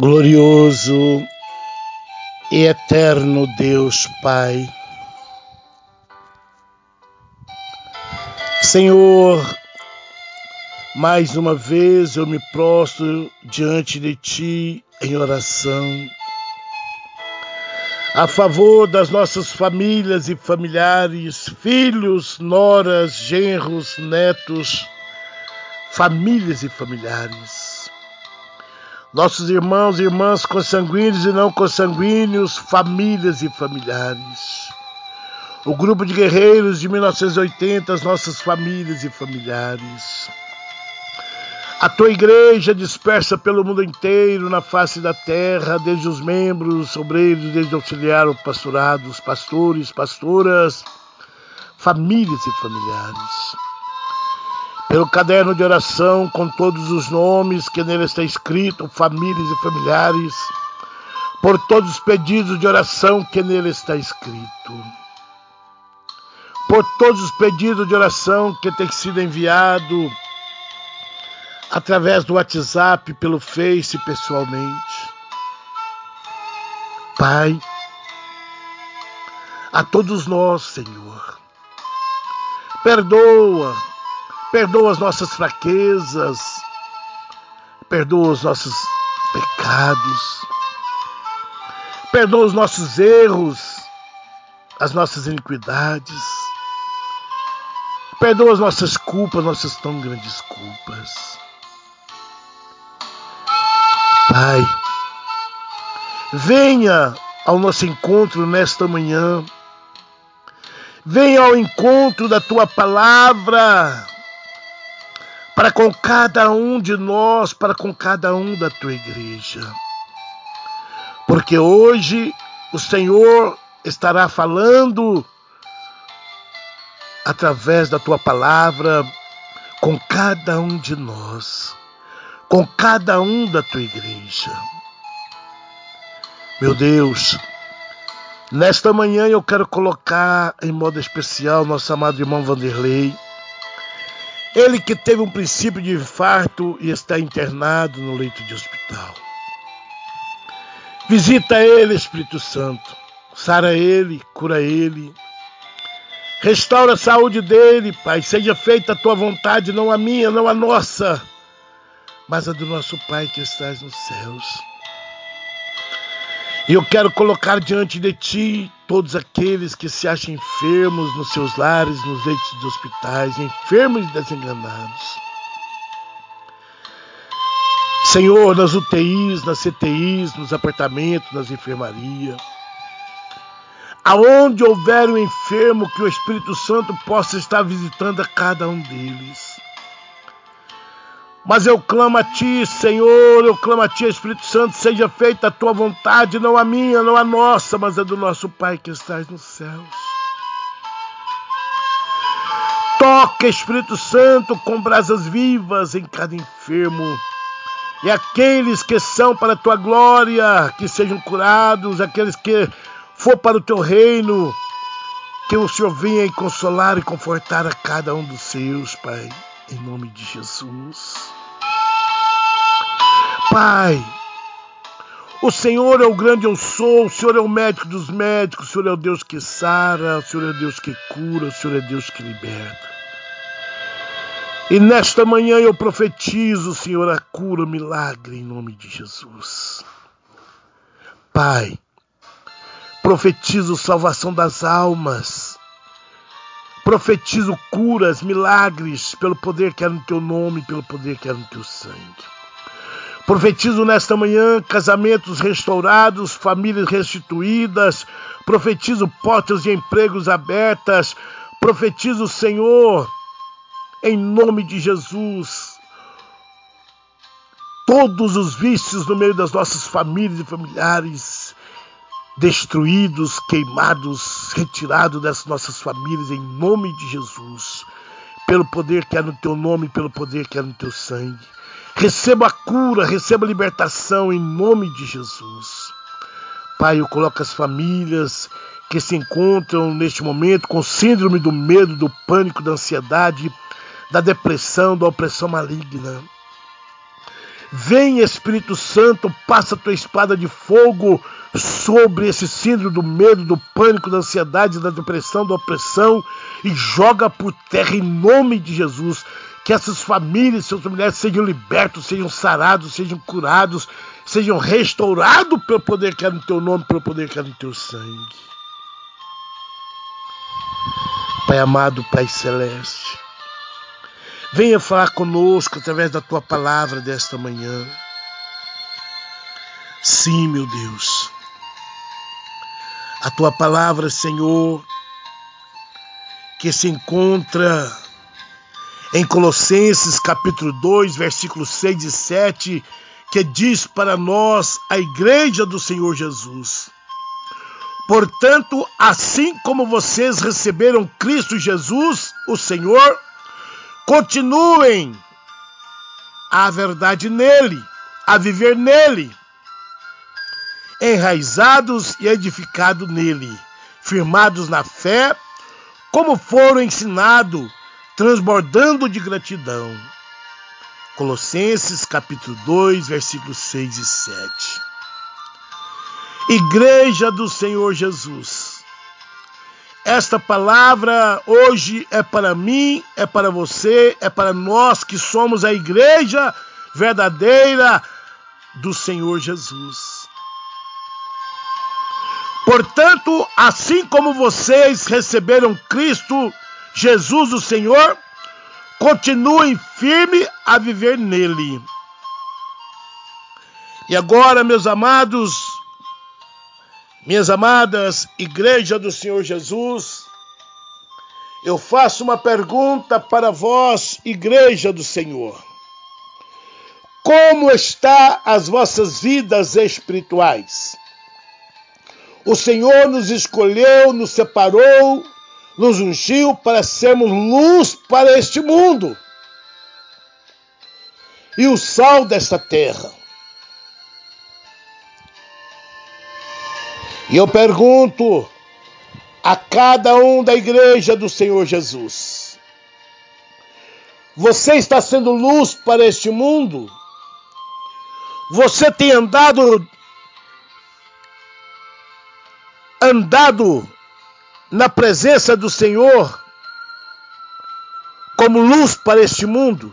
glorioso e eterno Deus Pai. Senhor, mais uma vez eu me prostro diante de Ti em oração, a favor das nossas famílias e familiares, filhos, noras, genros, netos, famílias e familiares nossos irmãos e irmãs consanguíneos e não consanguíneos, famílias e familiares. O grupo de guerreiros de 1980, as nossas famílias e familiares. A tua igreja dispersa pelo mundo inteiro, na face da terra, desde os membros, obreiros, desde auxiliar o pastorado, os pastores, pastoras, famílias e familiares pelo caderno de oração com todos os nomes que nele está escrito, famílias e familiares, por todos os pedidos de oração que nele está escrito, por todos os pedidos de oração que tem sido enviado através do WhatsApp, pelo Face pessoalmente. Pai, a todos nós, Senhor, perdoa perdoa as nossas fraquezas, perdoa os nossos pecados, perdoa os nossos erros, as nossas iniquidades, perdoa as nossas culpas, nossas tão grandes culpas. Pai, venha ao nosso encontro nesta manhã. Venha ao encontro da tua palavra para com cada um de nós, para com cada um da tua igreja. Porque hoje o Senhor estará falando através da tua palavra com cada um de nós, com cada um da tua igreja. Meu Deus, nesta manhã eu quero colocar em modo especial nosso amado irmão Vanderlei ele que teve um princípio de infarto e está internado no leito de hospital. Visita ele, Espírito Santo. Sara ele, cura ele. Restaura a saúde dele, Pai. Seja feita a tua vontade, não a minha, não a nossa, mas a do nosso Pai que estás nos céus. E eu quero colocar diante de ti todos aqueles que se acham enfermos nos seus lares, nos leitos de hospitais, enfermos e desenganados. Senhor, nas UTIs, nas CTIs, nos apartamentos, nas enfermarias. Aonde houver um enfermo, que o Espírito Santo possa estar visitando a cada um deles. Mas eu clamo a Ti, Senhor, eu clamo a Ti, Espírito Santo, seja feita a Tua vontade, não a minha, não a nossa, mas a do nosso Pai que estás nos céus. Toca, Espírito Santo, com brasas vivas em cada enfermo. E aqueles que são para a tua glória, que sejam curados, aqueles que for para o teu reino, que o Senhor venha consolar e confortar a cada um dos seus, Pai em nome de Jesus. Pai, o Senhor é o grande eu sou, o Senhor é o médico dos médicos, o Senhor é o Deus que sara, o Senhor é Deus que cura, o Senhor é Deus que liberta. E nesta manhã eu profetizo, Senhor, a cura, o milagre em nome de Jesus. Pai, profetizo salvação das almas Profetizo curas, milagres, pelo poder que é no teu nome, pelo poder que é no teu sangue. Profetizo nesta manhã casamentos restaurados, famílias restituídas. Profetizo portas de empregos abertas. Profetizo, Senhor, em nome de Jesus, todos os vícios no meio das nossas famílias e familiares destruídos, queimados, retirados das nossas famílias em nome de Jesus, pelo poder que há no teu nome, pelo poder que há no teu sangue. Receba a cura, receba a libertação em nome de Jesus. Pai, eu coloco as famílias que se encontram neste momento com síndrome do medo, do pânico, da ansiedade, da depressão, da opressão maligna. Vem Espírito Santo, passa tua espada de fogo sobre esse síndrome do medo, do pânico, da ansiedade, da depressão, da opressão e joga por terra em nome de Jesus. Que essas famílias, seus familiares sejam libertos, sejam sarados, sejam curados, sejam restaurados pelo poder que é no teu nome, pelo poder que é no teu sangue. Pai amado, Pai celeste, venha falar conosco através da tua palavra desta manhã. Sim, meu Deus. A tua palavra, Senhor, que se encontra em Colossenses capítulo 2, versículos 6 e 7, que diz para nós, a igreja do Senhor Jesus: Portanto, assim como vocês receberam Cristo Jesus, o Senhor, continuem a verdade nele, a viver nele, enraizados e edificados nele, firmados na fé, como foram ensinados transbordando de gratidão. Colossenses capítulo 2, versículos 6 e 7. Igreja do Senhor Jesus. Esta palavra hoje é para mim, é para você, é para nós que somos a igreja verdadeira do Senhor Jesus. Portanto, assim como vocês receberam Cristo Jesus o Senhor, continuem firme a viver nele. E agora, meus amados, minhas amadas, Igreja do Senhor Jesus, eu faço uma pergunta para vós, Igreja do Senhor. Como está as vossas vidas espirituais? O Senhor nos escolheu, nos separou, nos ungiu para sermos luz para este mundo e o sal desta terra. E eu pergunto a cada um da igreja do Senhor Jesus: Você está sendo luz para este mundo? Você tem andado andado na presença do Senhor como luz para este mundo.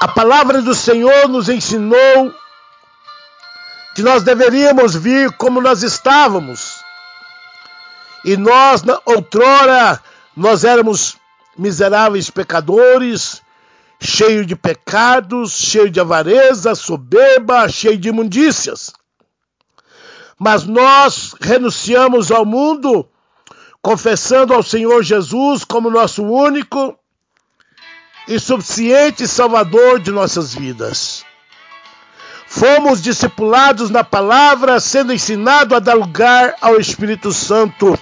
A palavra do Senhor nos ensinou que nós deveríamos vir como nós estávamos. E nós, outrora, nós éramos miseráveis pecadores, cheios de pecados, cheios de avareza, soberba, cheios de imundícias mas nós renunciamos ao mundo, confessando ao Senhor Jesus como nosso único e suficiente Salvador de nossas vidas. Fomos discipulados na palavra, sendo ensinado a dar lugar ao Espírito Santo.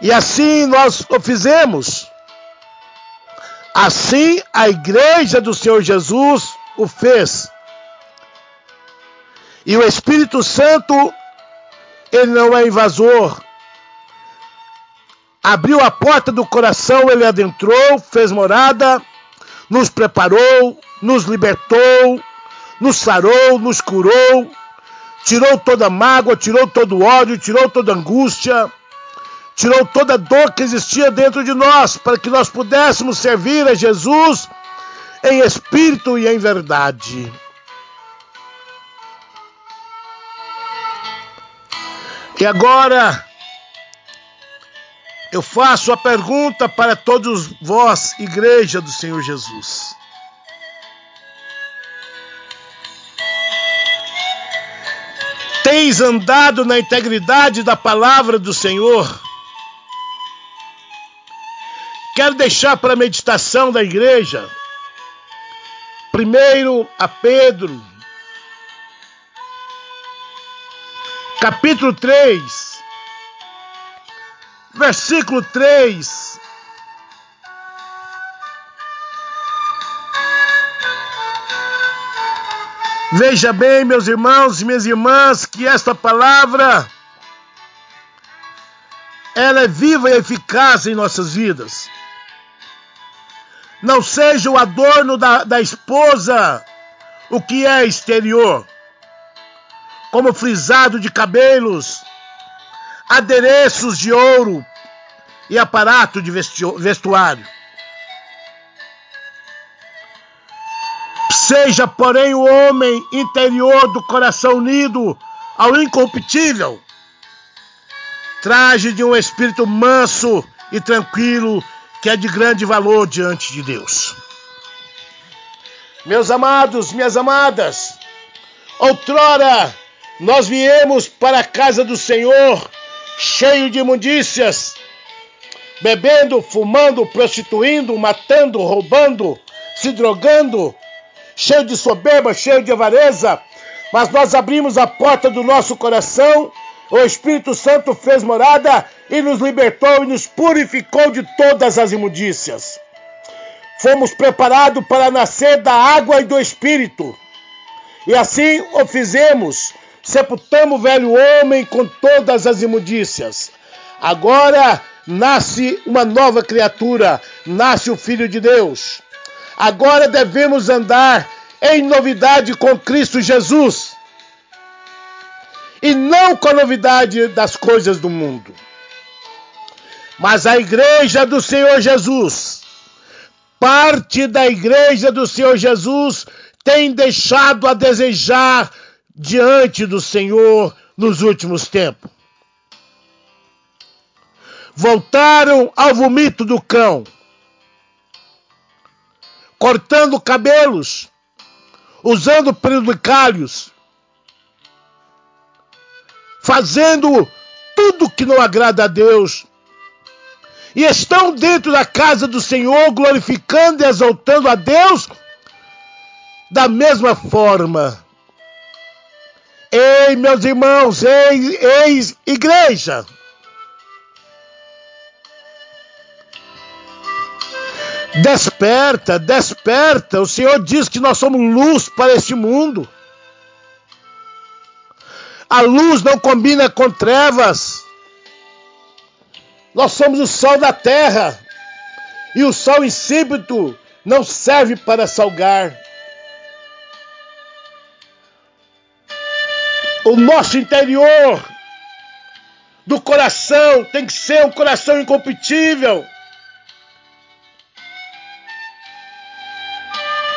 E assim nós o fizemos. Assim a igreja do Senhor Jesus o fez. E o Espírito Santo, ele não é invasor. Abriu a porta do coração, ele adentrou, fez morada, nos preparou, nos libertou, nos sarou, nos curou, tirou toda mágoa, tirou todo ódio, tirou toda angústia, tirou toda dor que existia dentro de nós, para que nós pudéssemos servir a Jesus em espírito e em verdade. E agora eu faço a pergunta para todos vós, igreja do Senhor Jesus. Tens andado na integridade da palavra do Senhor? Quero deixar para a meditação da igreja, primeiro a Pedro, capítulo 3, versículo 3. Veja bem, meus irmãos e minhas irmãs, que esta palavra ela é viva e eficaz em nossas vidas. não seja o adorno da, da esposa o que é exterior, como frisado de cabelos, adereços de ouro e aparato de vestuário. Seja, porém, o homem interior do coração unido ao incorruptível, traje de um espírito manso e tranquilo, que é de grande valor diante de Deus. Meus amados, minhas amadas, outrora nós viemos para a casa do Senhor cheio de imundícias, bebendo, fumando, prostituindo, matando, roubando, se drogando, cheio de soberba, cheio de avareza, mas nós abrimos a porta do nosso coração, o Espírito Santo fez morada e nos libertou e nos purificou de todas as imundícias. Fomos preparados para nascer da água e do Espírito. E assim o fizemos, sepultamos o velho homem com todas as imundícias. Agora nasce uma nova criatura, nasce o Filho de Deus. Agora devemos andar em novidade com Cristo Jesus e não com a novidade das coisas do mundo. Mas a igreja do Senhor Jesus, parte da igreja do Senhor Jesus, tem deixado a desejar diante do Senhor nos últimos tempos. Voltaram ao vomito do cão cortando cabelos, usando penduricalhos, fazendo tudo que não agrada a Deus. E estão dentro da casa do Senhor, glorificando e exaltando a Deus da mesma forma. Ei, meus irmãos, ei, ei igreja. Desperta, desperta. O Senhor diz que nós somos luz para este mundo. A luz não combina com trevas. Nós somos o sol da terra. E o sol insípido não serve para salgar. O nosso interior do coração tem que ser um coração incompatível.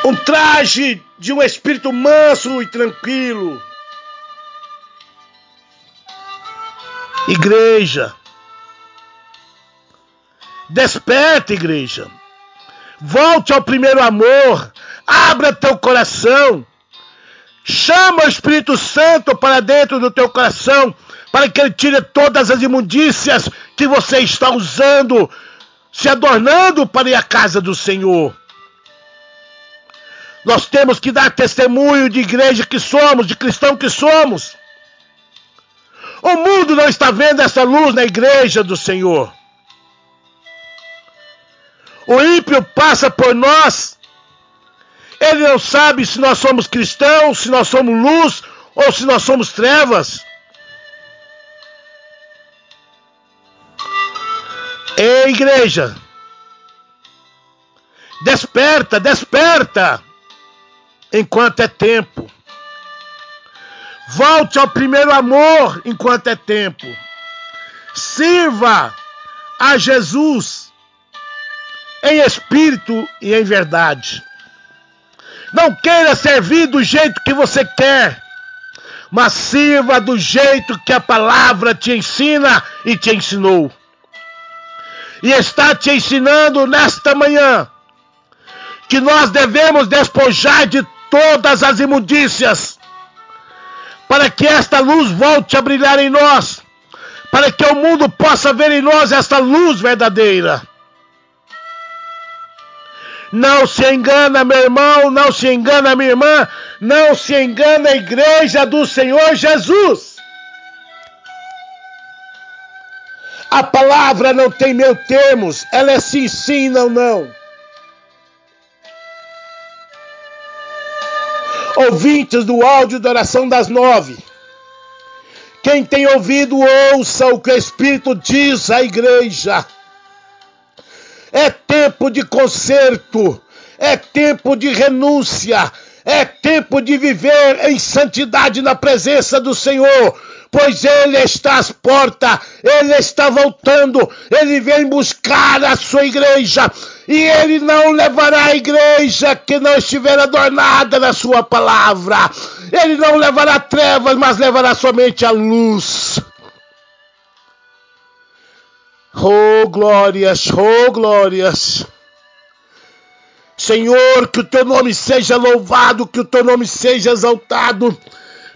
um traje de um espírito manso e tranquilo. Igreja, desperta, igreja. Volte ao primeiro amor. Abra teu coração. Chama o Espírito Santo para dentro do teu coração, para que ele tire todas as imundícias que você está usando, se adornando para ir à casa do Senhor. Nós temos que dar testemunho de igreja que somos, de cristão que somos. O mundo não está vendo essa luz na igreja do Senhor. O ímpio passa por nós. Ele não sabe se nós somos cristãos, se nós somos luz ou se nós somos trevas. Ei, igreja! Desperta, desperta! enquanto é tempo. Volte ao primeiro amor enquanto é tempo. Sirva a Jesus em espírito e em verdade. Não queira servir do jeito que você quer, mas sirva do jeito que a palavra te ensina e te ensinou. E está te ensinando nesta manhã que nós devemos despojar de todas as imundícias, para que esta luz volte a brilhar em nós, para que o mundo possa ver em nós esta luz verdadeira. Não se engana, meu irmão, não se engana, minha irmã, não se engana a igreja do Senhor Jesus. A palavra não tem meio termos, ela é sim, sim, não, não. ouvintes do áudio da oração das nove. Quem tem ouvido, ouça o que o Espírito diz à igreja. É tempo de conserto, é tempo de renúncia, é tempo de viver em santidade na presença do Senhor, pois Ele está às portas, Ele está voltando, Ele vem buscar a sua igreja, e Ele não levará a igreja que não estiver adornada na sua palavra, Ele não levará trevas, mas levará somente a luz. Oh glórias, oh glórias. Senhor, que o teu nome seja louvado, que o teu nome seja exaltado.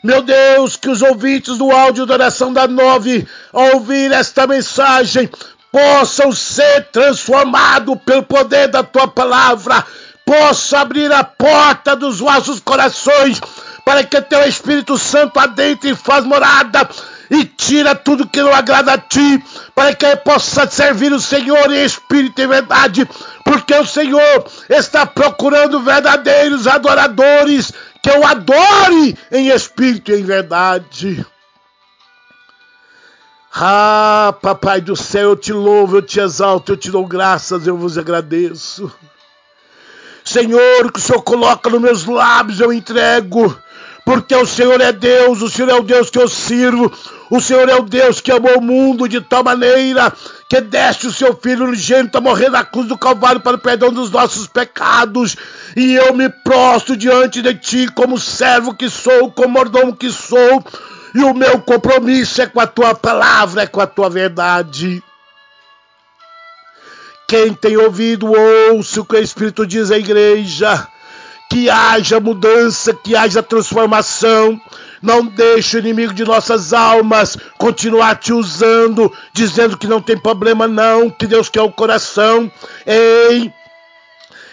Meu Deus, que os ouvintes do áudio da oração da nove, ao ouvir esta mensagem, possam ser transformados pelo poder da tua palavra, possa abrir a porta dos vossos corações, para que teu Espírito Santo adentre e faz morada e tira tudo que não agrada a ti, para que possa servir o Senhor em espírito e verdade, porque o Senhor está procurando verdadeiros adoradores que eu adore em espírito e em verdade. Ah, Papai do céu, eu te louvo, eu te exalto, eu te dou graças, eu vos agradeço. Senhor, o que o Senhor coloca nos meus lábios, eu entrego porque o Senhor é Deus, o Senhor é o Deus que eu sirvo, o Senhor é o Deus que amou o mundo de tal maneira que deste o seu Filho unigênito a morrer na cruz do Calvário para o perdão dos nossos pecados. E eu me prostro diante de ti como servo que sou, como mordomo que sou, e o meu compromisso é com a tua palavra, é com a tua verdade. Quem tem ouvido, ouça o que o Espírito diz à igreja que haja mudança, que haja transformação. Não deixe o inimigo de nossas almas continuar te usando, dizendo que não tem problema não, que Deus quer o coração. Ei,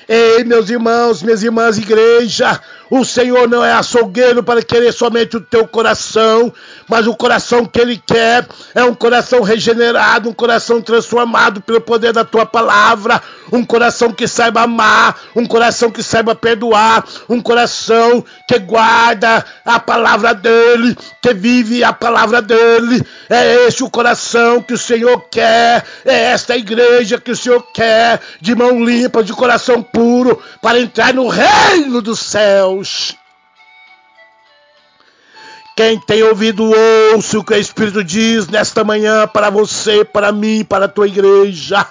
ei, meus irmãos, minhas irmãs, igreja, o Senhor não é açougueiro para querer somente o teu coração, mas o coração que Ele quer é um coração regenerado, um coração transformado pelo poder da tua palavra, um coração que saiba amar, um coração que saiba perdoar, um coração que guarda a palavra dele, que vive a palavra dele. É esse o coração que o Senhor quer, é esta igreja que o Senhor quer, de mão limpa, de coração puro, para entrar no reino dos céus. Quem tem ouvido, ouça o que o Espírito diz nesta manhã para você, para mim, para a tua igreja.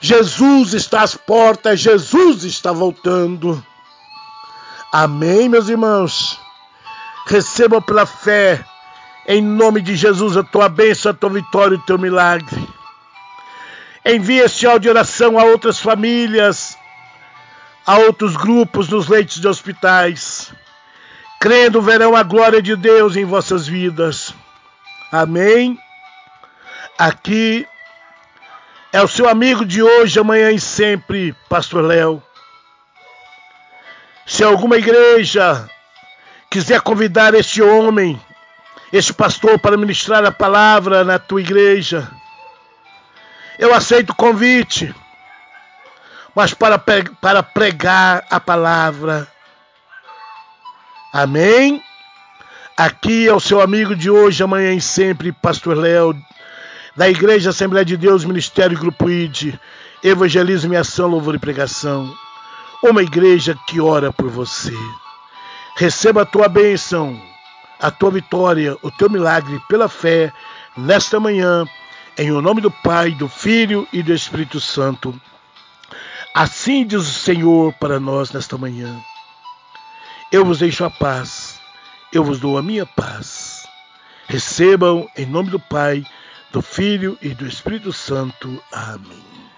Jesus está às portas, Jesus está voltando. Amém, meus irmãos? Receba pela fé, em nome de Jesus, a tua bênção, a tua vitória e o teu milagre. Envie este áudio de oração a outras famílias, a outros grupos nos leitos de hospitais crendo verão a glória de Deus em vossas vidas. Amém. Aqui é o seu amigo de hoje, amanhã e sempre, Pastor Léo. Se alguma igreja quiser convidar este homem, este pastor, para ministrar a palavra na tua igreja, eu aceito o convite, mas para, para pregar a palavra Amém? Aqui é o seu amigo de hoje, amanhã e sempre, Pastor Léo, da Igreja Assembleia de Deus, Ministério Grupo ID, Evangelismo e Ação, Louvor e Pregação. Uma igreja que ora por você. Receba a tua bênção, a tua vitória, o teu milagre pela fé nesta manhã, em o nome do Pai, do Filho e do Espírito Santo. Assim diz o Senhor para nós nesta manhã. Eu vos deixo a paz, eu vos dou a minha paz. Recebam em nome do Pai, do Filho e do Espírito Santo. Amém.